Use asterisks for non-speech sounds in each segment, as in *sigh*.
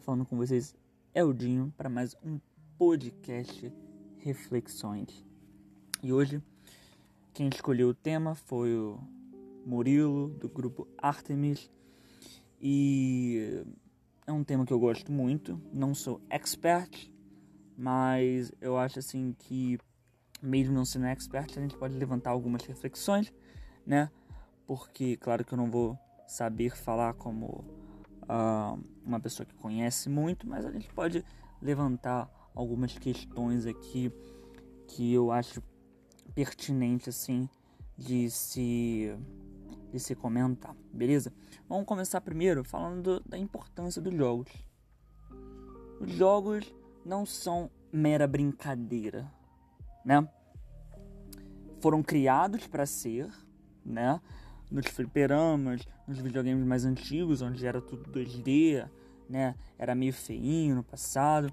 falando com vocês é o Dinho para mais um podcast Reflexões. E hoje quem escolheu o tema foi o Murilo do grupo Artemis e é um tema que eu gosto muito. Não sou expert, mas eu acho assim que mesmo não sendo expert a gente pode levantar algumas reflexões, né? Porque claro que eu não vou saber falar como uh, uma pessoa que conhece muito, mas a gente pode levantar algumas questões aqui que eu acho pertinente assim de se de se comentar, beleza? Vamos começar primeiro falando do, da importância dos jogos. Os jogos não são mera brincadeira, né? Foram criados para ser, né? Nos fliperamas, nos videogames mais antigos, onde era tudo 2D, né? Era meio feinho no passado.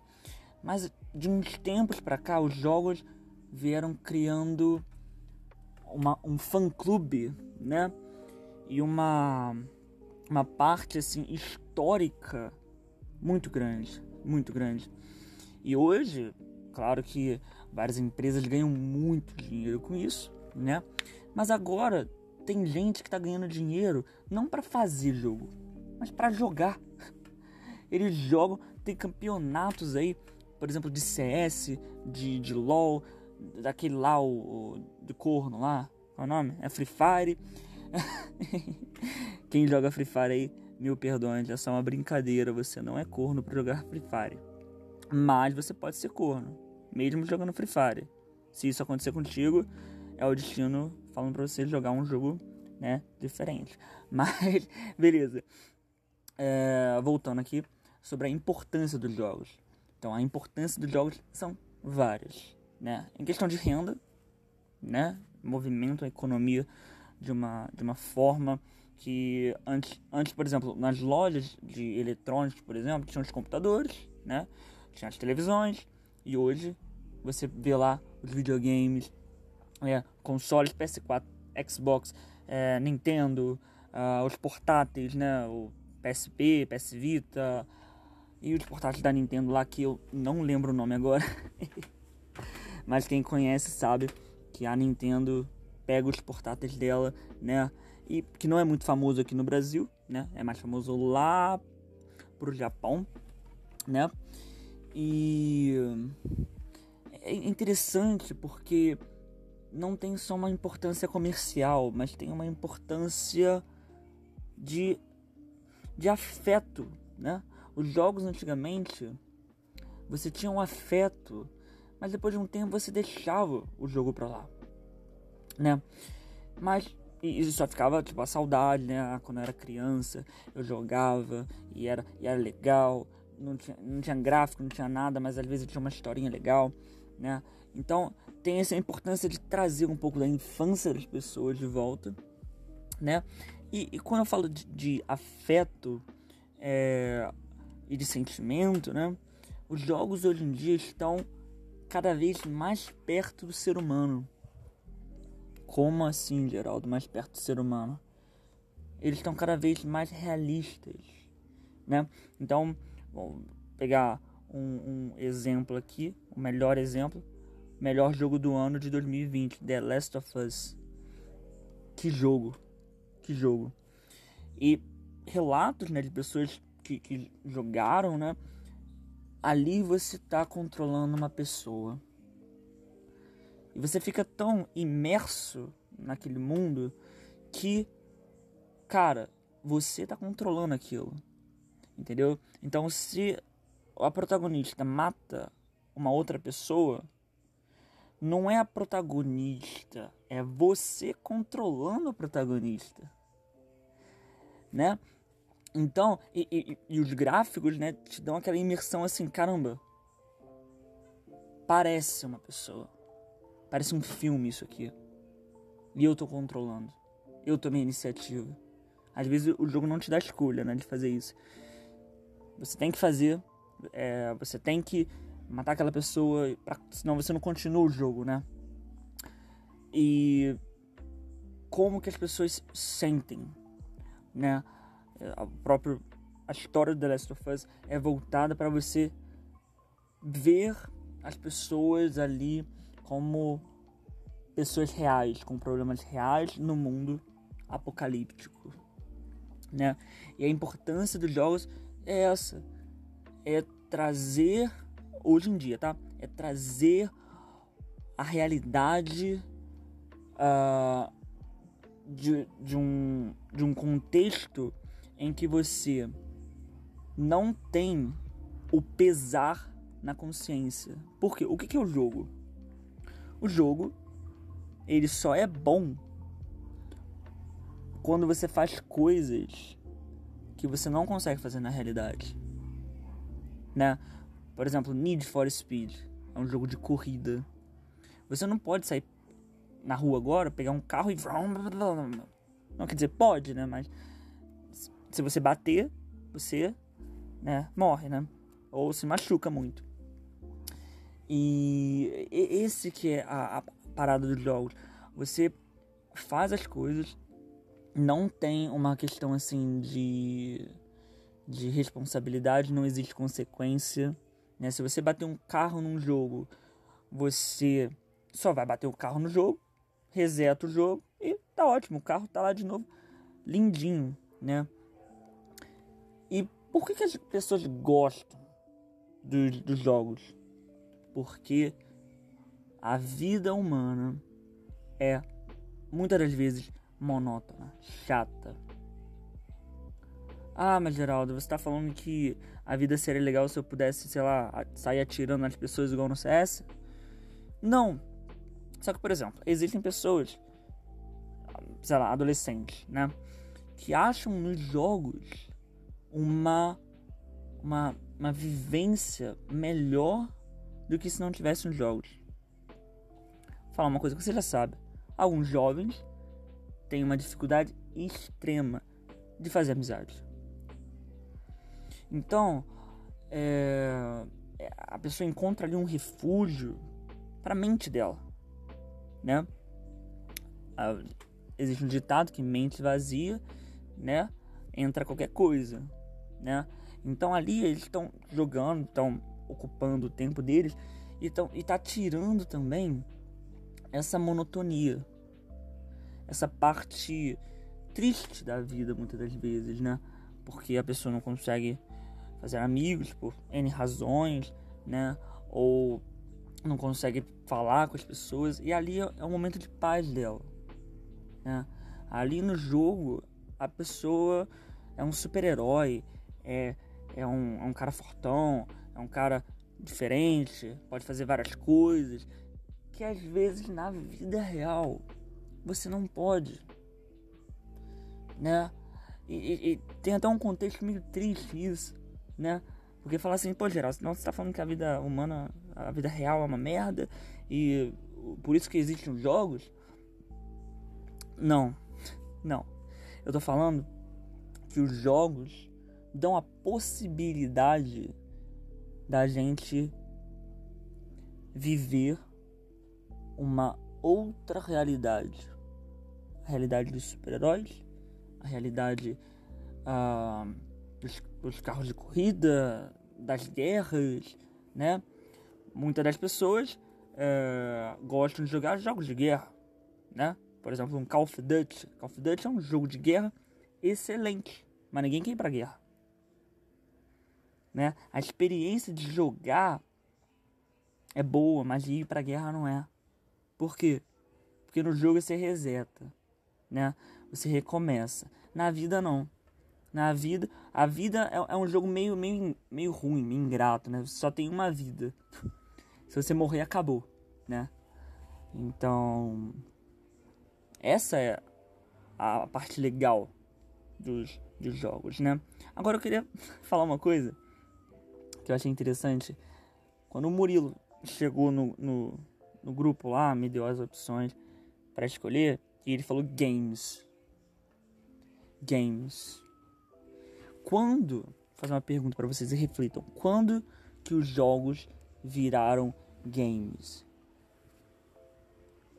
Mas de uns tempos para cá, os jogos vieram criando uma, um fã-clube, né? E uma, uma parte, assim, histórica muito grande, muito grande. E hoje, claro que várias empresas ganham muito dinheiro com isso, né? Mas agora tem gente que tá ganhando dinheiro não para fazer jogo, mas para jogar. *laughs* Eles jogam, tem campeonatos aí, por exemplo, de CS, de, de LoL, daquele lá, o, o de corno lá, qual é o nome? É Free Fire. *laughs* Quem joga Free Fire aí, mil perdões, é só uma brincadeira, você não é corno para jogar Free Fire. Mas você pode ser corno, mesmo jogando Free Fire. Se isso acontecer contigo, é o destino falando para você jogar um jogo, né, diferente. *laughs* Mas, beleza. É, voltando aqui sobre a importância dos jogos. Então, a importância dos jogos são várias, né? Em questão de renda, né, movimento a economia de uma, de uma forma que antes, antes, por exemplo, nas lojas de eletrônicos, por exemplo, tinham os computadores, né? Tinha as televisões e hoje você vê lá os videogames, é, consoles PS4, Xbox, é, Nintendo, uh, os portáteis, né, o PSP, PS Vita e os portáteis da Nintendo lá que eu não lembro o nome agora. *laughs* Mas quem conhece sabe que a Nintendo pega os portáteis dela, né, e que não é muito famoso aqui no Brasil, né, é mais famoso lá pro Japão, né? E é interessante porque não tem só uma importância comercial, mas tem uma importância de, de afeto, né? Os jogos antigamente você tinha um afeto, mas depois de um tempo você deixava o jogo pra lá, né? Mas e só ficava tipo a saudade, né? Ah, quando eu era criança, eu jogava e era, e era legal, não tinha, não tinha gráfico, não tinha nada, mas às vezes tinha uma historinha legal né? Então tem essa importância de trazer um pouco da infância das pessoas de volta, né? E, e quando eu falo de, de afeto é, e de sentimento, né? Os jogos hoje em dia estão cada vez mais perto do ser humano. Como assim, Geraldo, mais perto do ser humano? Eles estão cada vez mais realistas, né? Então, vou pegar um, um exemplo aqui, o melhor exemplo, melhor jogo do ano de 2020, The Last of Us. Que jogo, que jogo. E relatos, né, de pessoas que, que jogaram, né, ali você está controlando uma pessoa. E você fica tão imerso naquele mundo que, cara, você está controlando aquilo. Entendeu? Então, se a protagonista mata uma outra pessoa, não é a protagonista, é você controlando a protagonista, né? Então, e, e, e, os gráficos, né, te dão aquela imersão assim, caramba, parece uma pessoa, parece um filme isso aqui, e eu tô controlando, eu tomei a iniciativa. Às vezes o jogo não te dá escolha, né, de fazer isso. Você tem que fazer é, você tem que matar aquela pessoa, pra, senão você não continua o jogo, né? E como que as pessoas sentem, né? O próprio a história do The Last of Us é voltada para você ver as pessoas ali como pessoas reais, com problemas reais no mundo apocalíptico, né? E a importância dos jogos é essa, é trazer hoje em dia, tá? É trazer a realidade uh, de, de, um, de um contexto em que você não tem o pesar na consciência. Porque o que é o jogo? O jogo ele só é bom quando você faz coisas que você não consegue fazer na realidade, né? Por exemplo, Need for Speed é um jogo de corrida. Você não pode sair na rua agora, pegar um carro e. Não quer dizer pode, né? Mas se você bater, você né, morre, né? Ou se machuca muito. E esse que é a, a parada dos jogos. Você faz as coisas, não tem uma questão assim de, de responsabilidade, não existe consequência. Né? Se você bater um carro num jogo, você só vai bater o carro no jogo reseta o jogo e tá ótimo, o carro tá lá de novo, lindinho, né? E por que, que as pessoas gostam dos, dos jogos? Porque a vida humana é muitas das vezes monótona, chata. Ah, mas Geraldo, você tá falando que a vida seria legal se eu pudesse, sei lá, sair atirando nas pessoas igual no CS? Não, só que, por exemplo, existem pessoas, sei lá, adolescentes, né? Que acham nos jogos uma, uma, uma vivência melhor do que se não tivesse nos jogos. Vou falar uma coisa que você já sabe. Alguns jovens têm uma dificuldade extrema de fazer amizade. Então, é, a pessoa encontra ali um refúgio para a mente dela né? Existe um ditado que mente vazia, né? Entra qualquer coisa, né? Então ali eles estão jogando, estão ocupando o tempo deles e, tão, e tá tirando também essa monotonia, essa parte triste da vida muitas das vezes, né? Porque a pessoa não consegue fazer amigos por N razões, né? Ou não consegue falar com as pessoas e ali é, é um momento de paz dela. Né? Ali no jogo a pessoa é um super-herói, é, é, um, é um cara fortão, é um cara diferente, pode fazer várias coisas que às vezes na vida real você não pode, né? E, e, e tem até um contexto meio triste isso, né? Porque falar assim, pô, geral, senão você tá falando que a vida humana, a vida real é uma merda e por isso que existem os jogos. Não, não. Eu tô falando que os jogos dão a possibilidade da gente viver uma outra realidade. A realidade dos super-heróis, a realidade. Uh, dos, carros de corrida, das guerras, né? Muitas das pessoas é, gostam de jogar jogos de guerra, né? Por exemplo, um Call of Duty. Call of Duty é um jogo de guerra excelente, mas ninguém quer ir pra guerra. Né? A experiência de jogar é boa, mas ir pra guerra não é. Por quê? Porque no jogo você reseta, né? Você recomeça. Na vida não na vida. A vida é, é, um jogo meio, meio, meio ruim, meio ingrato, né? Você só tem uma vida. Se você morrer, acabou, né? Então, essa é a parte legal dos, dos jogos, né? Agora eu queria *laughs* falar uma coisa que eu achei interessante. Quando o Murilo chegou no, no, no grupo lá, me deu as opções para escolher, e ele falou games. Games quando, vou fazer uma pergunta para vocês e reflitam, quando que os jogos viraram games?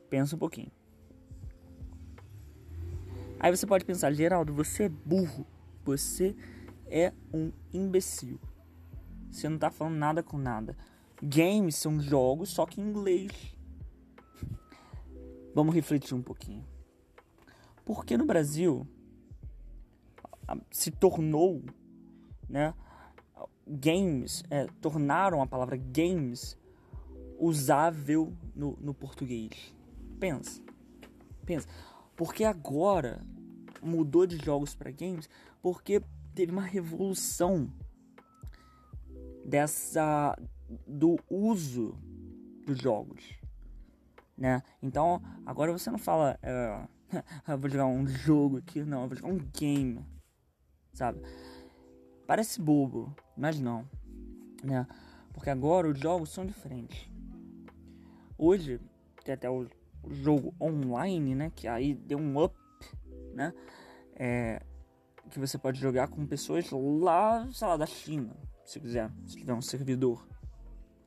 Pensa um pouquinho. Aí você pode pensar, Geraldo, você é burro. Você é um imbecil. Você não tá falando nada com nada. Games são jogos, só que em inglês. *laughs* Vamos refletir um pouquinho. Porque no Brasil se tornou, né? Games, é, tornaram a palavra games usável no, no português. Pensa, pensa. Porque agora mudou de jogos para games porque teve uma revolução dessa do uso dos jogos, né? Então agora você não fala, uh, *laughs* vou jogar um jogo aqui, não, vou jogar um game, sabe? Parece bobo, mas não, né? Porque agora os jogos são diferentes. Hoje tem até o jogo online, né? Que aí deu um up, né? É, que você pode jogar com pessoas lá, sei lá, da China, se quiser, se tiver um servidor.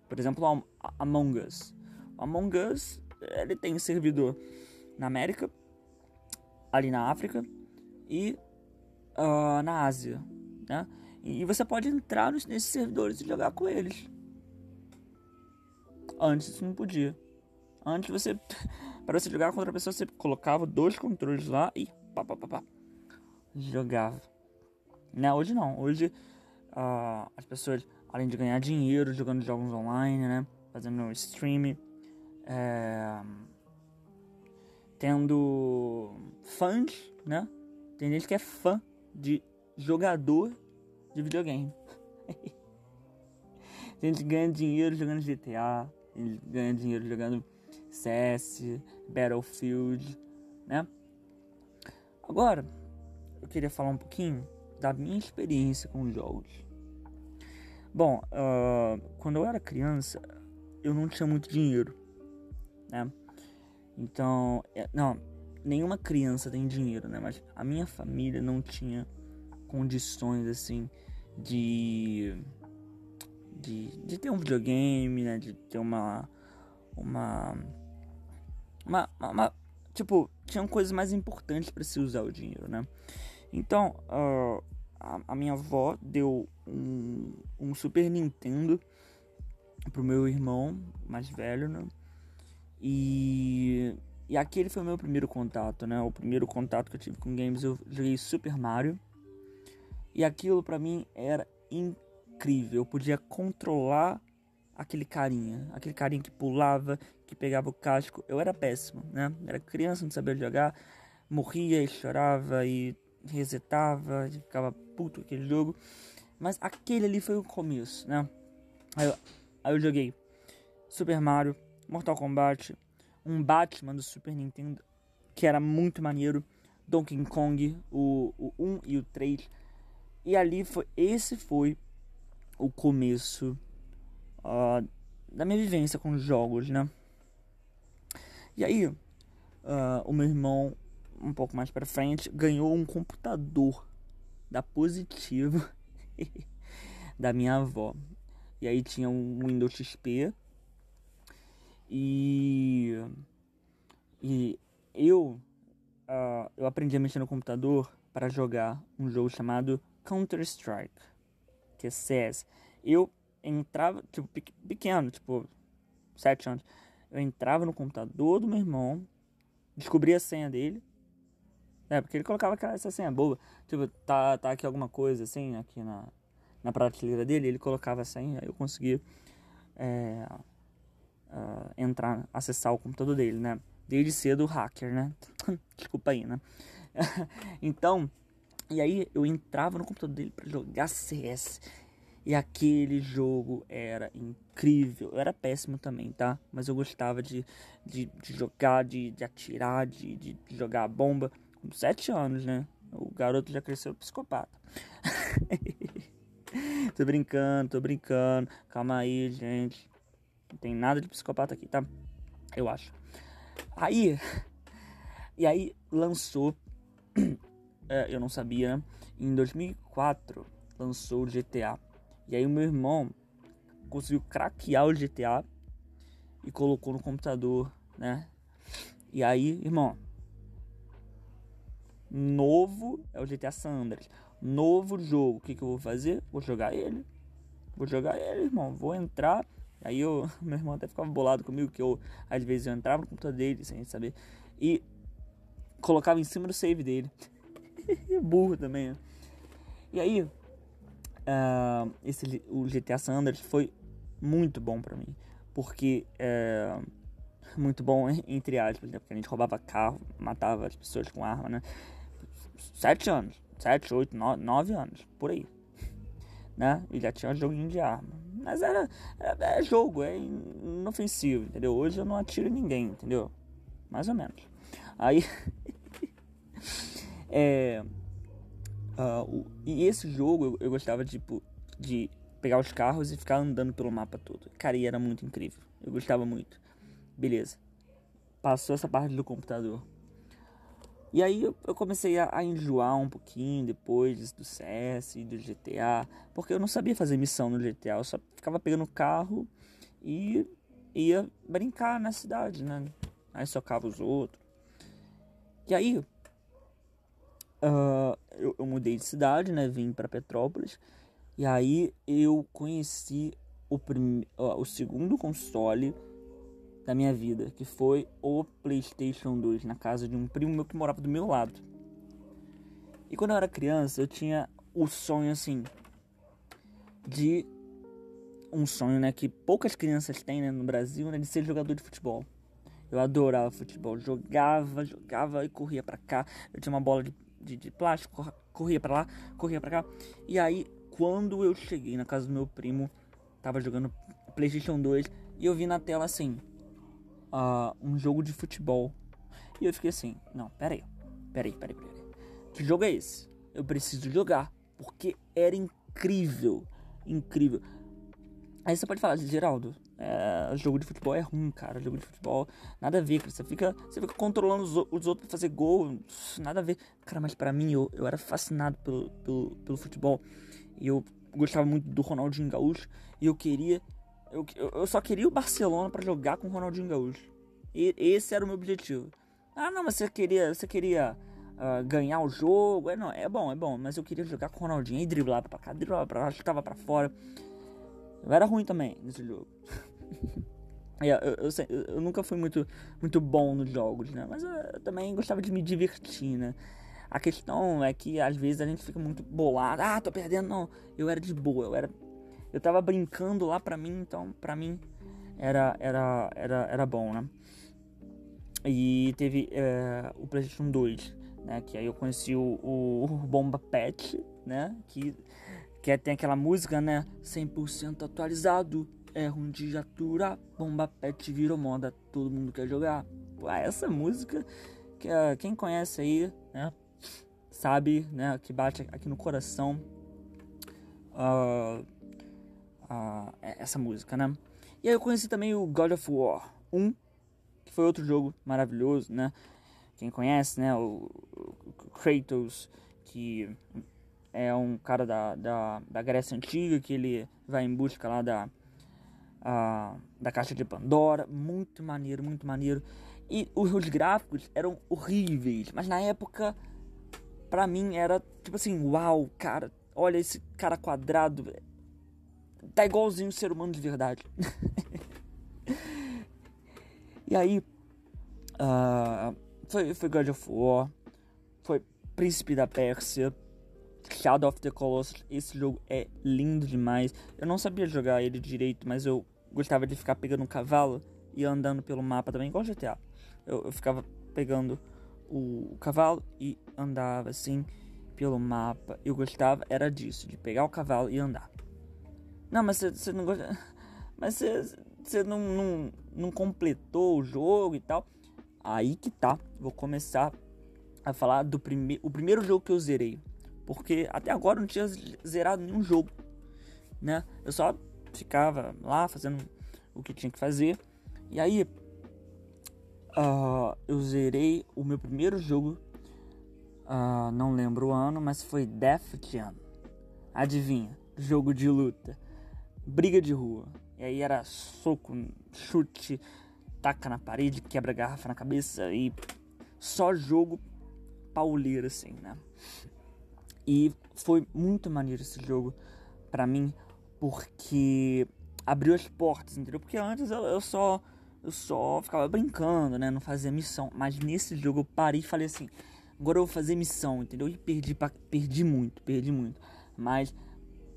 Por exemplo, Among Us. Among Us, ele tem servidor na América, ali na África e uh, na Ásia, né? E você pode entrar nesses servidores e jogar com eles. Antes isso não podia. Antes você, *laughs* para você jogar contra a pessoa, você colocava dois controles lá e pá, pá, pá, pá jogava. Né? Hoje não. Hoje uh, as pessoas, além de ganhar dinheiro jogando jogos online, né? Fazendo streaming, é, tendo fãs, né? Tem gente que é fã de jogador de videogame. Tem *laughs* gente ganha dinheiro jogando GTA, ganha dinheiro jogando CS, Battlefield, né? Agora, eu queria falar um pouquinho da minha experiência com jogos. Bom, uh, quando eu era criança, eu não tinha muito dinheiro, né? Então, é, não, nenhuma criança tem dinheiro, né? Mas a minha família não tinha condições assim de de, de ter um videogame, né? De ter uma uma uma, uma tipo tinham coisas mais importantes para se usar o dinheiro, né? Então, uh, a, a, minha avó deu um, um Super Nintendo pro meu irmão mais velho, né? E, e aquele foi o meu primeiro contato, né? O primeiro contato que eu tive com games, eu joguei Super Mario. E aquilo para mim era incrível. Eu podia controlar aquele carinha, aquele carinha que pulava, que pegava o casco. Eu era péssimo, né? Era criança, não sabia jogar, morria e chorava e resetava, ficava puto aquele jogo. Mas aquele ali foi o começo, né? Aí eu, aí eu joguei Super Mario, Mortal Kombat, um Batman do Super Nintendo, que era muito maneiro, Donkey Kong, o, o 1 e o 3. E ali foi, esse foi o começo uh, da minha vivência com jogos, né? E aí, uh, o meu irmão um pouco mais para frente, ganhou um computador da Positivo *laughs* da minha avó. E aí tinha um Windows XP. E, e eu, uh, eu aprendi a mexer no computador para jogar um jogo chamado Counter-Strike, que é CS. Eu entrava, tipo, pequeno, tipo, 7 anos. Eu entrava no computador do meu irmão, descobria a senha dele, é, porque ele colocava essa senha boba. Tipo, tá, tá aqui alguma coisa assim, aqui na, na prateleira dele, ele colocava a senha, aí eu conseguia é, uh, entrar, acessar o computador dele, né? Desde cedo hacker, né? *laughs* Desculpa aí, né? *laughs* então, e aí eu entrava no computador dele para jogar CS. E aquele jogo era incrível. Eu era péssimo também, tá? Mas eu gostava de, de, de jogar, de, de atirar, de, de jogar bomba com 7 anos, né? O garoto já cresceu psicopata. *laughs* tô brincando, tô brincando. Calma aí, gente. Tem nada de psicopata aqui, tá? Eu acho. Aí. *laughs* E aí lançou. *clears throat* é, eu não sabia? Em 2004 lançou o GTA. E aí o meu irmão conseguiu craquear o GTA e colocou no computador, né? E aí, irmão, novo é o GTA San Andreas. novo jogo. O que, que eu vou fazer? Vou jogar ele. Vou jogar ele, irmão. Vou entrar. Aí eu, *laughs* meu irmão até ficava bolado comigo, que eu, às vezes, eu entrava no computador dele sem saber. E colocava em cima do save dele. *laughs* Burro também, né? E aí, uh, esse, o GTA San Andreas foi muito bom para mim. Porque, uh, muito bom *laughs* entre aspas, né? Porque a gente roubava carro, matava as pessoas com arma, né? Sete anos, sete, oito, nove, nove anos, por aí. Né? E já tinha um joguinho de arma. Mas era, era, é jogo, é inofensivo, entendeu? Hoje eu não atiro em ninguém, entendeu? Mais ou menos. Aí. *laughs* é. Uh, o, e esse jogo eu, eu, gostava tipo, de pegar os carros e ficar andando pelo mapa todo. Cara, e era muito incrível. Eu gostava muito. Beleza. Passou essa parte do computador. E aí eu, comecei a, enjoar um pouquinho depois do CS e do GTA. Porque eu não sabia fazer missão no GTA. Eu só ficava pegando carro e ia brincar na cidade, né? Aí socava os outros. E aí, uh, eu, eu, mudei de cidade, né? Vim para Petrópolis. E aí eu conheci o, prim... Uh, o segundo console da minha vida, que foi o PlayStation 2, na casa de um primo meu que morava do meu lado. E quando eu era criança, eu tinha o sonho assim de um sonho, né, que poucas crianças têm, né, no Brasil, né, de ser jogador de futebol. Eu adorava futebol, jogava, jogava e corria para cá. Eu tinha uma bola de, de, de plástico, corria para lá, corria para cá. E aí, quando eu cheguei na casa do meu primo, tava jogando PlayStation 2 e eu vi na tela assim, uh, um jogo de futebol. E eu fiquei assim, não, peraí, peraí, peraí, peraí. Que jogo é esse? Eu preciso jogar, porque era incrível, incrível. Aí você pode falar, Geraldo, é, jogo de futebol é ruim, cara. Jogo de futebol, nada a ver, cara. Você fica, você fica controlando os, os outros pra fazer gol, nada a ver. Cara, mas para mim, eu, eu era fascinado pelo, pelo, pelo futebol. E eu gostava muito do Ronaldinho Gaúcho. E eu queria, eu, eu só queria o Barcelona para jogar com o Ronaldinho Gaúcho. E esse era o meu objetivo. Ah, não, mas você queria, você queria uh, ganhar o jogo. É, não, é bom, é bom. Mas eu queria jogar com o Ronaldinho e driblava pra cá, driblava pra lá, chutava pra fora. Eu era ruim também nesse jogo. *laughs* eu, eu, eu, eu, nunca fui muito, muito bom nos jogos, né? Mas eu também gostava de me divertir, né? A questão é que às vezes a gente fica muito bolado. Ah, tô perdendo. Não, eu era de boa. Eu era. Eu tava brincando lá pra mim, então pra mim era, era, era, era bom, né? E teve é, o PlayStation 2, né? Que aí eu conheci o, o Bomba Pet, né? Que, que tem aquela música, né? 100% atualizado é ruim de aturar, bomba pet virou moda, todo mundo quer jogar. Pô, essa música, que uh, quem conhece aí, né, sabe, né, que bate aqui no coração uh, uh, essa música, né. E aí eu conheci também o God of War 1, que foi outro jogo maravilhoso, né. Quem conhece, né, o, Kratos, que é um cara da, da, da Grécia Antiga, que ele vai em busca lá da uh, da caixa de Pandora. Muito maneiro, muito maneiro. E os, os gráficos eram horríveis, mas na época, pra mim, era tipo assim: uau, cara, olha esse cara quadrado. Tá igualzinho um ser humano de verdade. *laughs* e aí, uh, foi, foi God of War, foi Príncipe da Pérsia. Shadow of the Colossus, esse jogo é lindo demais. Eu não sabia jogar ele direito, mas eu gostava de ficar pegando um cavalo e andando pelo mapa também, igual GTA. Eu, eu ficava pegando o, o, cavalo e andava assim pelo mapa. Eu gostava, era disso, de pegar o cavalo e andar. Não, mas você não gosta. *laughs* Mas você não, não, não completou o jogo e tal. Aí que tá. Vou começar a falar do primeiro. O primeiro jogo que eu zerei. Porque até agora eu não tinha zerado nenhum jogo. Né? Eu só ficava lá fazendo o que tinha que fazer. E aí uh, eu zerei o meu primeiro jogo. Uh, não lembro o ano, mas foi Death Jam. Adivinha? Jogo de luta. Briga de rua. E aí era soco, chute, taca na parede, quebra garrafa na cabeça e só jogo pauleiro assim, né? E foi muito maneiro esse jogo para mim, porque abriu as portas, entendeu? Porque antes eu, eu, só eu só ficava brincando, né? Não fazia missão. Mas nesse jogo eu parei e falei assim: agora eu vou fazer missão, entendeu? E perdi, pra, perdi muito, perdi muito. Mas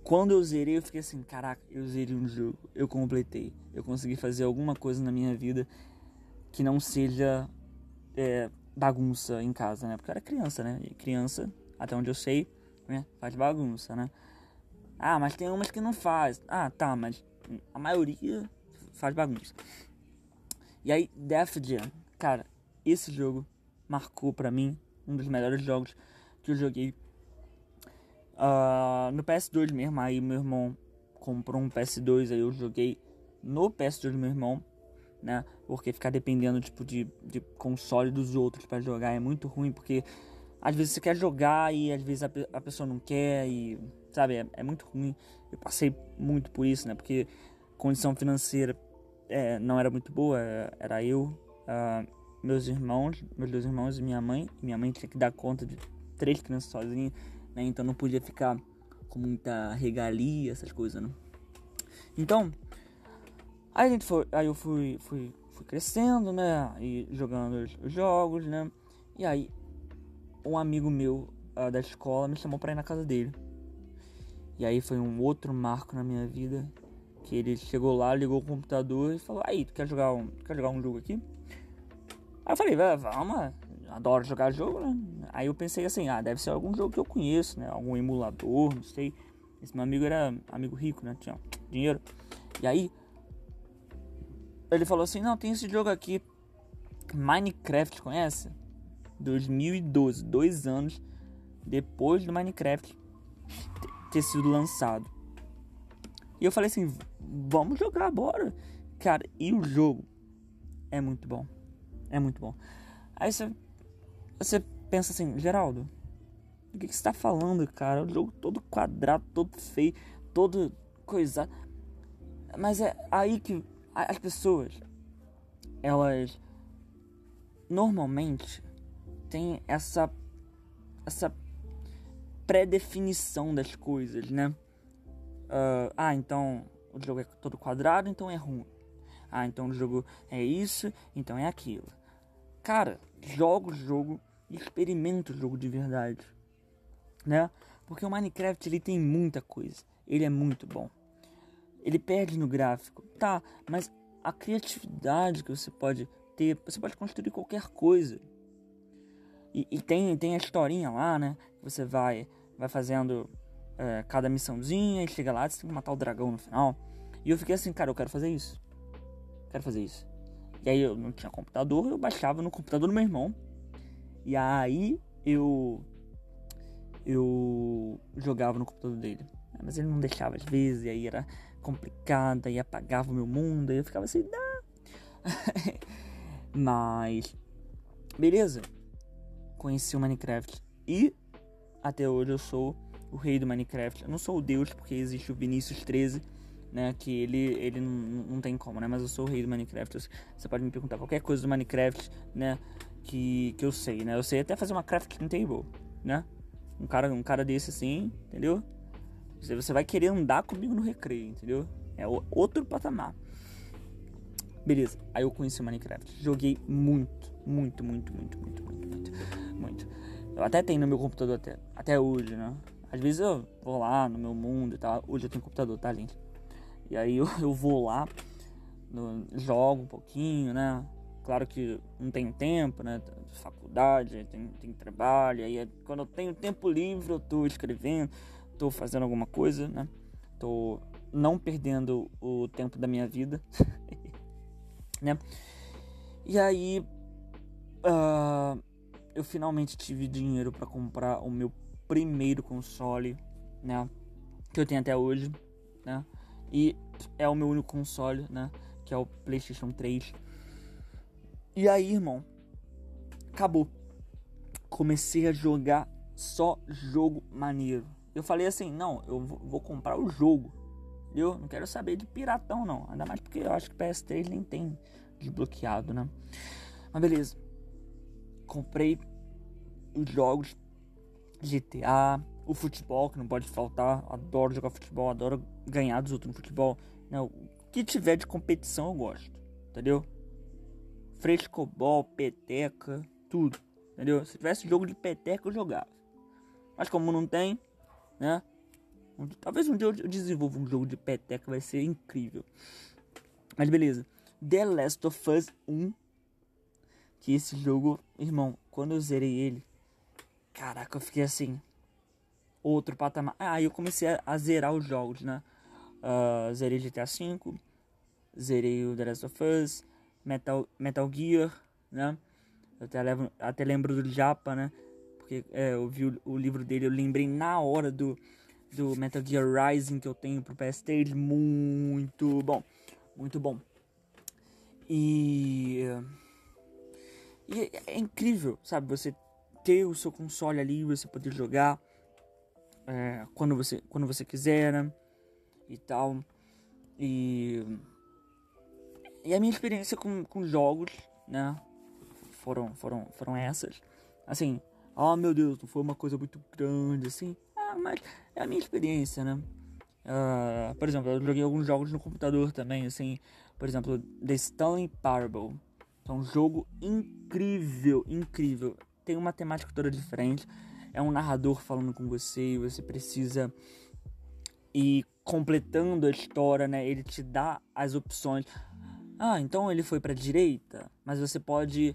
quando eu zerei, eu fiquei assim: caraca, eu zerei um jogo, eu completei. Eu consegui fazer alguma coisa na minha vida que não seja é, bagunça em casa, né? Porque eu era criança, né? E criança, até onde eu sei, né? Faz bagunça, né? Ah, mas tem umas que não faz. Ah, tá, mas a maioria faz bagunça. E aí, Death Jam, cara, esse jogo marcou para mim um dos melhores jogos que eu joguei uh, no PS2 mesmo. Aí meu irmão comprou um PS2, aí eu joguei no PS2 do meu irmão, né? Porque ficar dependendo tipo de, de console dos outros para jogar é muito ruim, porque às vezes você quer jogar e às vezes a, a pessoa não quer e sabe, é, é, muito ruim. Eu passei muito por isso, né? Porque condição financeira é, não era muito boa, era eu, uh, meus irmãos, meus dois irmãos e minha mãe. Minha mãe tinha que dar conta de três crianças sozinha, né? Então não podia ficar com muita regalia, essas coisas, né? Então, aí a gente foi, aí eu fui, fui, fui crescendo, né? E jogando os, os jogos, né? E aí um amigo meu uh, da escola me chamou para ir na casa dele. E aí foi um outro marco na minha vida. Que ele chegou lá, ligou o computador e falou: Aí, tu quer jogar um, quer jogar um jogo aqui? Aí eu falei: Vamos, adoro jogar jogo, né? Aí eu pensei assim: Ah, deve ser algum jogo que eu conheço, né? Algum emulador, não sei. Esse meu amigo era amigo rico, né? Tinha dinheiro. E aí, ele falou assim: Não, tem esse jogo aqui, Minecraft, conhece? 2012, dois anos depois do Minecraft ter sido lançado. E eu falei assim, vamos jogar, bora. Cara, e o jogo é muito bom. É muito bom. Aí você, você pensa assim, Geraldo, o que, você tá falando, cara? O jogo todo quadrado, todo feio, todo coisa. Mas é aí que as pessoas, elas normalmente têm essa essa pré-definição das coisas, né? Uh, ah, então o jogo é todo quadrado, então é ruim. Ah, então o jogo é isso, então é aquilo. Cara, joga o jogo e experimenta o jogo de verdade, né? Porque o Minecraft ele tem muita coisa, ele é muito bom. Ele perde no gráfico, tá? Mas a criatividade que você pode ter, você pode construir qualquer coisa. E, e, tem, tem a historinha lá, né? Você vai, vai fazendo é, cada missãozinha e chega lá, você tem que matar o dragão no final. E eu fiquei assim, cara, eu quero fazer isso. Quero fazer isso. E aí eu não tinha computador, eu baixava no computador do meu irmão. E aí eu. Eu jogava no computador dele. Mas ele não deixava às vezes, e aí era complicado, e apagava o meu mundo, e eu ficava assim, não. *laughs* Mas. Beleza conheci o Minecraft e até hoje eu sou o rei do Minecraft. Eu não sou o deus porque existe o Vinícius 13, né, que ele ele não, não tem como, né, mas eu sou o rei do Minecraft. Você pode me perguntar qualquer coisa do Minecraft, né, que, que eu sei, né? Eu sei até fazer uma crafting table, né? Um cara um cara desse assim, entendeu? Você, você vai querer andar comigo no recreio, entendeu? É outro patamar. Beleza, aí eu conheci o Minecraft. Joguei muito, muito, muito, muito, muito, muito, muito, muito. Eu até tenho no meu computador até, até hoje, né? Às vezes eu vou lá no meu mundo e tal. Hoje eu tenho computador, tá, gente? E aí eu, *laughs* eu vou lá, no, jogo um pouquinho, né? Claro que não tenho tempo, né? Faculdade, tem, tem trabalho. Aí é, quando eu tenho tempo livre, eu tô escrevendo, tô fazendo alguma coisa, né? Tô não perdendo o tempo da minha vida. *laughs* né? E aí uh, eu finalmente tive dinheiro para comprar o meu primeiro console, né? Que eu tenho até hoje, né? E é o meu único console, né? Que é o PlayStation 3. E aí, irmão, acabou. Comecei a jogar só jogo maneiro. Eu falei assim, não, eu vou comprar o jogo. Eu não quero saber de piratão, não. Ainda mais porque eu acho que PS3 nem tem desbloqueado, né? Mas beleza. Comprei os jogos GTA, O futebol, que não pode faltar. Adoro jogar futebol, adoro ganhar dos outros no futebol. Né? O que tiver de competição eu gosto, entendeu? Frescobol, peteca, tudo, entendeu? Se tivesse jogo de peteca eu jogava. Mas como não tem, né? Talvez um dia eu desenvolva um jogo de peteca, vai ser incrível. Mas beleza. The Last of Us 1. Que esse jogo, irmão, quando eu zerei ele, caraca, eu fiquei assim. Outro patamar. Ah, eu comecei a, a zerar os jogos, né? Uh, zerei GTA V, zerei o The Last of Us, Metal, Metal Gear, né? Eu até, levo, até lembro do Japa, né? Porque é, eu vi o, o livro dele, eu lembrei na hora do do Metal Gear Rising que eu tenho pro PS3, muito bom, muito bom. E, e é incrível, sabe, você ter o seu console ali, você poder jogar é, quando você quando você quiser né? e tal. E e a minha experiência com, com jogos, né, foram foram foram essas. Assim, oh meu Deus, não foi uma coisa muito grande assim mas é a minha experiência, né? Uh, por exemplo, eu joguei alguns jogos no computador também, assim, por exemplo, The Stanley Parable. É um jogo incrível, incrível. Tem uma temática toda diferente. É um narrador falando com você e você precisa ir completando a história, né? Ele te dá as opções. Ah, então ele foi para direita, mas você pode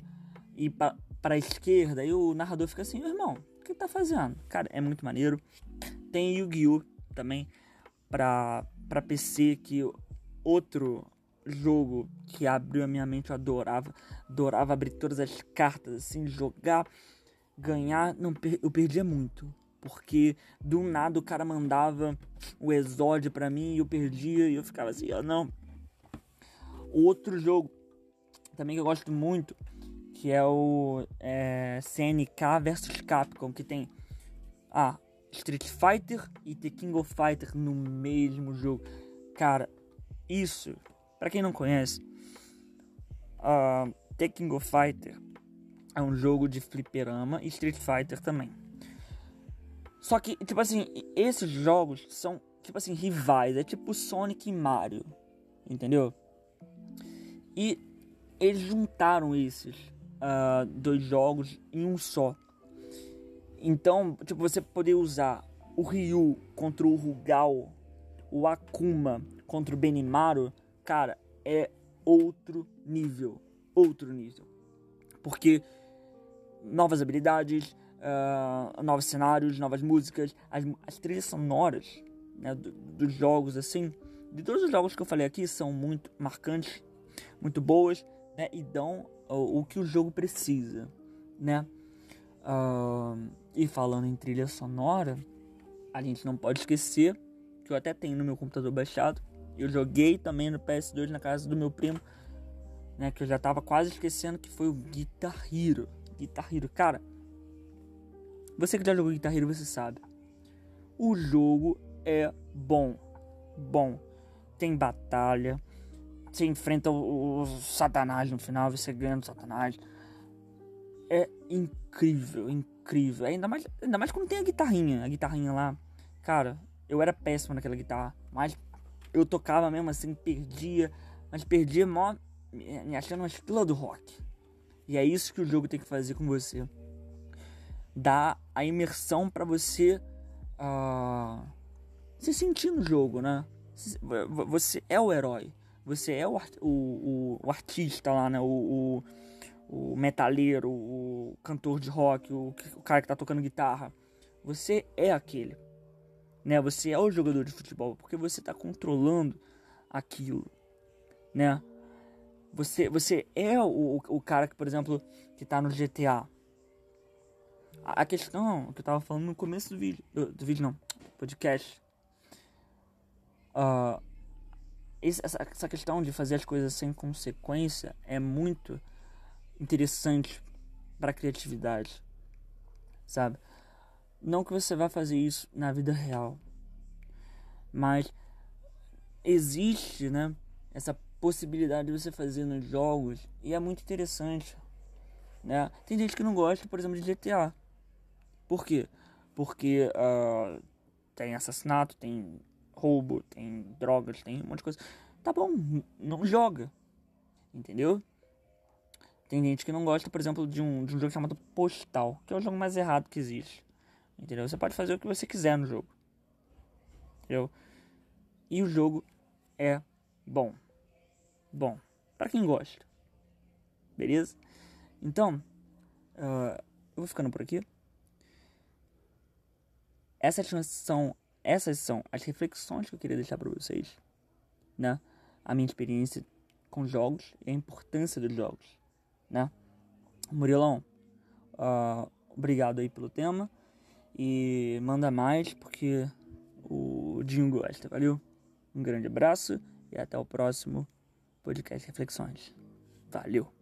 ir para esquerda. E o narrador fica assim, irmão, o que tá fazendo? Cara, é muito maneiro. Tem Yu-Gi-Oh! também pra, pra PC, que outro jogo que abriu a minha mente, eu adorava. Adorava abrir todas as cartas, assim, jogar, ganhar. Não, eu perdia muito. Porque do nada o cara mandava o exódio pra mim e eu perdia e eu ficava assim, ó, não. Outro jogo também que eu gosto muito, que é o é, CNK versus Capcom, que tem ah, Street Fighter e The King of Fighter no mesmo jogo. Cara, isso, para quem não conhece, uh, The King of Fighter é um jogo de fliperama e Street Fighter também. Só que, tipo assim, esses jogos são, tipo assim, rivais. É tipo Sonic e Mario. Entendeu? E eles juntaram esses uh, dois jogos em um só. Então, tipo, você poder usar o Ryu contra o Rugal, o Akuma contra o Benimaru, cara, é outro nível. Outro nível. Porque novas habilidades, uh, novos cenários, novas músicas, as, as trilhas sonoras né, do, dos jogos, assim, de todos os jogos que eu falei aqui, são muito marcantes, muito boas, né, e dão o, o que o jogo precisa, né. Uh, e falando em trilha sonora, a gente não pode esquecer que eu até tenho no meu computador baixado. Eu joguei também no PS2 na casa do meu primo, né? Que eu já tava quase esquecendo que foi o Guitar Hero. Guitar Hero, cara. Você que já jogou Guitar Hero, você sabe. O jogo é bom. Bom. Tem batalha. Você enfrenta o, o Satanás no final, você ganha o Satanás é incrível, incrível. Ainda mais, ainda mais quando tem a guitarrinha, a guitarrinha lá. Cara, eu era péssimo naquela guitarra, mas eu tocava mesmo assim, perdia, mas perdia mó, me achando uma estrela do rock. E é isso que o jogo tem que fazer com você. Dá a imersão para você uh, se sentir no jogo, né? Você é o herói. Você é o, o, o, o artista lá, né? O, o, o metaleiro, o cantor de rock, o, o cara que tá tocando guitarra. Você é aquele. Né? Você é o jogador de futebol, porque você tá controlando aquilo, né? Você, você é o, o cara que, por exemplo, que tá no GTA. A, a questão que eu tava falando no começo do vídeo, do, do vídeo não, podcast. Uh, essa, essa questão de fazer as coisas sem consequência é muito interessante para criatividade, sabe? Não que você vá fazer isso na vida real, mas existe, né? Essa possibilidade de você fazer nos jogos e é muito interessante, né? Tem gente que não gosta, por exemplo, de GTA. Por quê? porque uh, tem assassinato, tem roubo, tem drogas, tem um monte de coisa. Tá bom, não joga. Entendeu? Tem gente que não gosta, por exemplo, de um, de um jogo chamado Postal, que é o jogo mais errado que existe. Entendeu? Você pode fazer o que você quiser no jogo. Entendeu? E o jogo é bom. Bom. para quem gosta. Beleza? Então, uh, eu vou ficando por aqui. Essas são, essas são as reflexões que eu queria deixar para vocês. Né? A minha experiência com jogos e a importância dos jogos né? Murilão, uh, obrigado aí pelo tema e manda mais porque o Dinho gosta, valeu? Um grande abraço e até o próximo podcast Reflexões. Valeu!